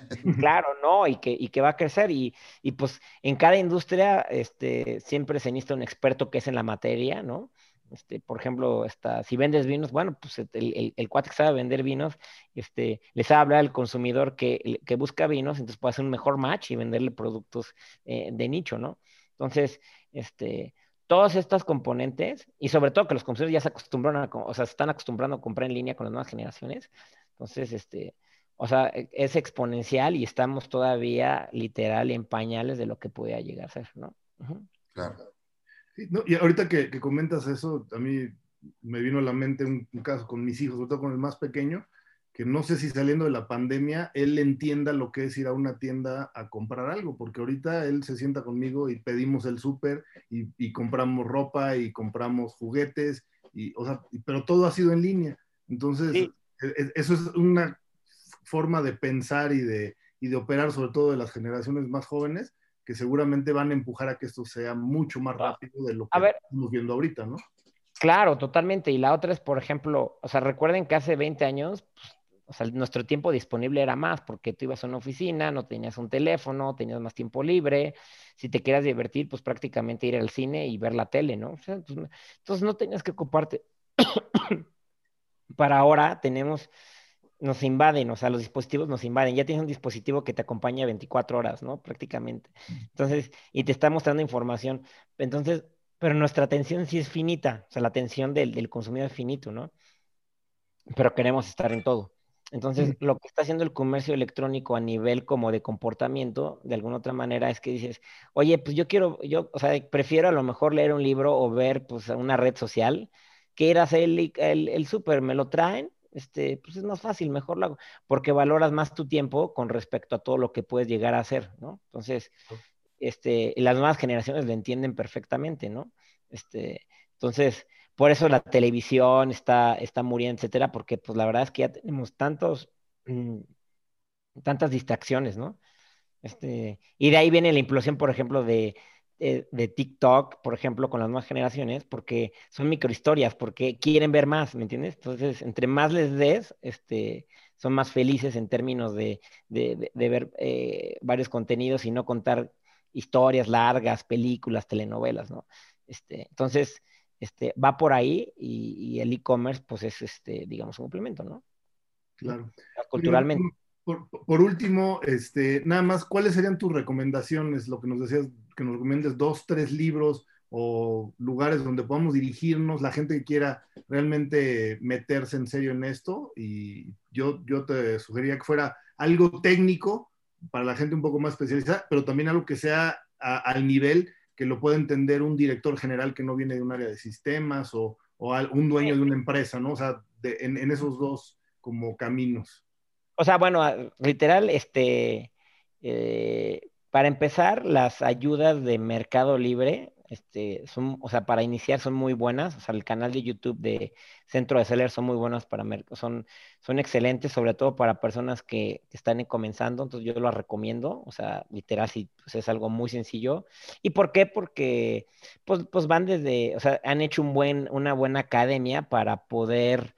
<laughs> Claro, no, y que, y que va a crecer. Y, y, pues en cada industria este, siempre se necesita un experto que es en la materia, ¿no? Este, por ejemplo, esta, si vendes vinos, bueno, pues el, el, el, cuate que sabe vender vinos, este, les habla al consumidor que, que, busca vinos, entonces puede hacer un mejor match y venderle productos eh, de nicho, ¿no? Entonces, este, todas estas componentes, y sobre todo que los consumidores ya se acostumbran a, o sea, se están acostumbrando a comprar en línea con las nuevas generaciones, entonces, este, o sea, e, es exponencial y estamos todavía literal en pañales de lo que pueda llegar a ser, ¿no? Claro. y ahorita que, comentas eso, a mí me vino a la mente un, caso con mis hijos, sobre todo con el más pequeño, que no sé si saliendo de la pandemia él entienda lo que es ir a una tienda a comprar algo, porque ahorita él se sienta conmigo y pedimos el súper y, compramos ropa y compramos juguetes, y, o sea, pero todo ha sido en línea. Entonces, e, e, eso es una forma de pensar y de, y de operar, sobre todo de las generaciones más jóvenes, que seguramente van a empujar a que esto sea mucho más rápido de lo que estamos viendo ahorita, ¿no? Claro, totalmente. Y la otra es, por ejemplo, o sea, recuerden que hace 20 años, pues, o sea, nuestro tiempo disponible era más porque tú ibas a una oficina, no tenías un teléfono, tenías más tiempo libre. Si te quieras divertir, pues prácticamente ir al cine y ver la tele, ¿no? Pues, entonces no tenías que ocuparte. <coughs> Para ahora tenemos, nos invaden, o sea, los dispositivos nos invaden. Ya tienes un dispositivo que te acompaña 24 horas, ¿no? Prácticamente. Entonces, y te está mostrando información. Entonces, pero nuestra atención sí es finita, o sea, la atención del, del consumidor es finito, ¿no? Pero queremos estar en todo. Entonces, lo que está haciendo el comercio electrónico a nivel como de comportamiento, de alguna otra manera, es que dices, oye, pues yo quiero, yo, o sea, prefiero a lo mejor leer un libro o ver, pues, una red social que ir a hacer el, el, súper, me lo traen, este, pues es más fácil, mejor lo hago, porque valoras más tu tiempo con respecto a todo lo que puedes llegar a hacer, ¿no? Entonces, este, las nuevas generaciones lo entienden perfectamente, ¿no? Este, entonces, por eso la televisión está, está muriendo, etcétera, porque pues la verdad es que ya tenemos tantos, mm, tantas distracciones, ¿no? Este, y de ahí viene la implosión, por ejemplo, de, de, TikTok, por ejemplo, con las nuevas generaciones, porque son microhistorias, porque quieren ver más, ¿me entiendes? Entonces, entre más les des, este, son más felices en términos de, de, ver eh, varios contenidos y no contar historias largas, películas, telenovelas, ¿no? Este, entonces, este, va por ahí y, el e-commerce, pues es, este, digamos, un complemento, ¿no? Claro. Culturalmente. Por, último, este, nada más, ¿cuáles serían tus recomendaciones? Lo que nos decías, que nos recomiendes dos, tres libros o lugares donde podamos dirigirnos, la gente que quiera realmente meterse en serio en esto. Y yo, yo te sugeriría que fuera algo técnico para la gente un poco más especializada, pero también algo que sea al nivel que lo puede entender un director general que no viene de un área de sistemas o, un dueño de una empresa, ¿no? O sea, en, esos dos como caminos. O sea, bueno, literal, este, eh, para empezar, las ayudas de Mercado Libre este, son, o sea, para iniciar son muy buenas, o sea, el canal de YouTube de Centro de Seller son muy buenos para, son, son excelentes, sobre todo para personas que, están comenzando, entonces yo lo recomiendo, o sea, literal, sí, pues es algo muy sencillo. ¿Y por qué? Porque, pues, pues van desde, o sea, han hecho un buen, una buena academia para poder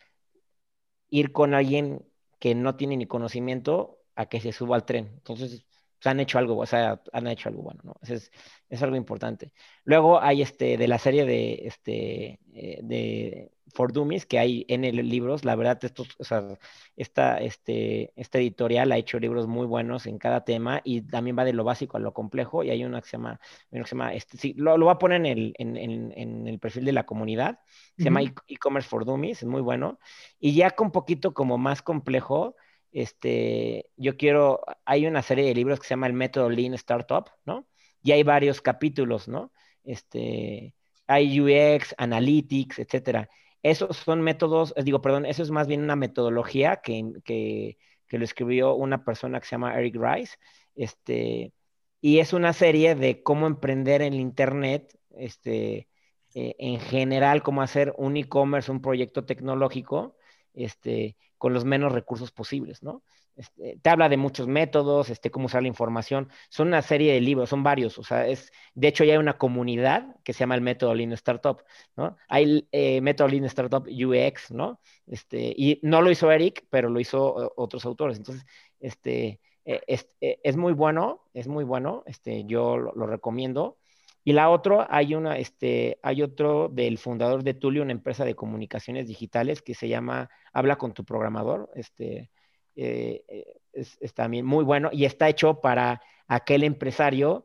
ir con alguien que no tiene ni conocimiento a que se suba al tren. Entonces, han hecho algo, o sea, han hecho algo bueno, ¿no? Es, es algo importante. Luego hay este, de la serie de, este, eh, de For Dummies, que hay en el libros, la verdad, estos, o sea, esta, este, esta editorial ha hecho libros muy buenos en cada tema y también va de lo básico a lo complejo y hay una que se llama, que se llama este, sí, lo, lo va a poner en el, en, en, el perfil de la comunidad, se llama e-, E-Commerce for Dummies, es muy bueno, y ya con poquito como más complejo, este, yo quiero, hay una serie de libros que se llama El Método Lean Startup, ¿no? Y hay varios capítulos, ¿no? Este, hay UX, Analytics, etcétera. Esos son métodos, eh, digo, perdón, eso es más bien una metodología que, que, lo escribió una persona que se llama Eric Rice, este, y es una serie de cómo emprender en Internet, este, eh, en general, cómo hacer un e-commerce, un proyecto tecnológico, este, con los menos recursos posibles, ¿no? Este, te habla de muchos métodos, este, cómo usar la información. Son una serie de libros, son varios. O sea, es, de hecho, ya hay una comunidad que se llama el método Lean Startup, ¿no? Hay eh, método Lean Startup UX, ¿no? Este, y no lo hizo Eric, pero lo hizo eh, otros autores. Entonces, este, eh, es, es, muy bueno, es muy bueno. Este, yo lo recomiendo. Y la otra, hay una, este, hay otro del fundador de Tulio, una empresa de comunicaciones digitales que se llama Habla con tu programador. Este, eh, eh, es, también muy bueno y está hecho para aquel empresario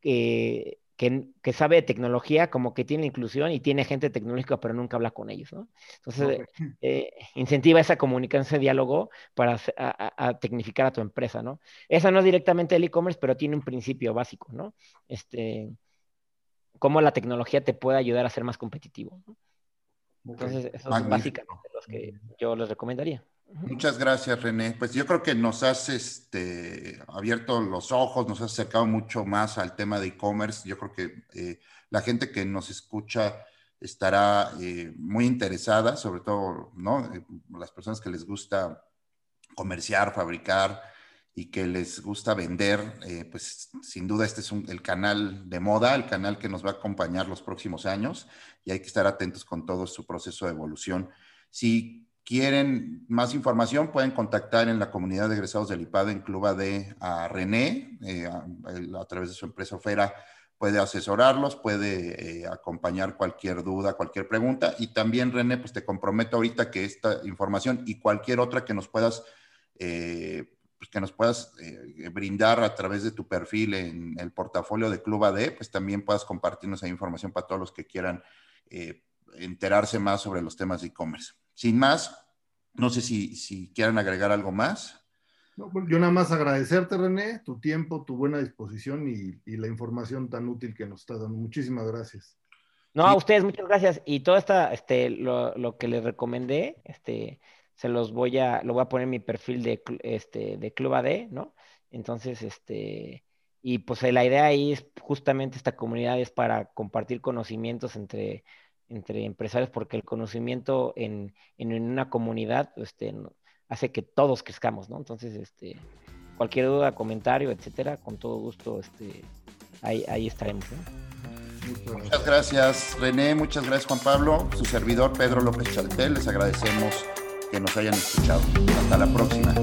que, que, sabe de tecnología, como que tiene inclusión y tiene gente tecnológica, pero nunca habla con ellos, ¿no? Entonces, eh, incentiva esa comunicación, ese diálogo para a, tecnificar a tu empresa, ¿no? Esa no es directamente el e-commerce, pero tiene un principio básico, ¿no? Este, cómo la tecnología te puede ayudar a ser más competitivo. Entonces, eso es básicamente los que yo les recomendaría. Muchas gracias, René. Pues yo creo que nos has este, abierto los ojos, nos has acercado mucho más al tema de e-commerce. Yo creo que eh, la gente que nos escucha estará eh, muy interesada, sobre todo ¿no? Eh, las personas que les gusta comerciar, fabricar y que les gusta vender, pues sin duda este es el canal de moda, el canal que nos va a acompañar los próximos años y hay que estar atentos con todo su proceso de evolución. Si quieren más información, pueden contactar en la comunidad de egresados del IPAD en Club AD a René, eh, a, través de su empresa Ofera, puede asesorarlos, puede eh, acompañar cualquier duda, cualquier pregunta. Y también, René, pues te comprometo ahorita que esta información y cualquier otra que nos puedas, eh, pues que nos puedas brindar a través de tu perfil en el portafolio de Club AD, pues también puedas compartirnos esa información para todos los que quieran enterarse más sobre los temas de e-commerce. Sin más, no sé si, si quieran agregar algo más. Pues, yo nada más agradecerte, René, tu tiempo, tu buena disposición y, la información tan útil que nos está dando. Muchísimas gracias. No, a ustedes muchas gracias. Y todo esta, este, lo, que les recomendé, este, se los voy a, lo voy a poner en mi perfil de, este, de Club AD, ¿no? Entonces, este, y pues la idea ahí es justamente esta comunidad es para compartir conocimientos entre entre empresarios porque el conocimiento en, una comunidad este, hace que todos crezcamos, ¿no? Entonces, este, cualquier duda, comentario, etcétera, con todo gusto, este, ahí, estaremos. Muchas gracias, René. Muchas gracias, Juan Pablo. Su servidor, Pedro López Chaltel. Les agradecemos que nos hayan escuchado. Hasta la próxima.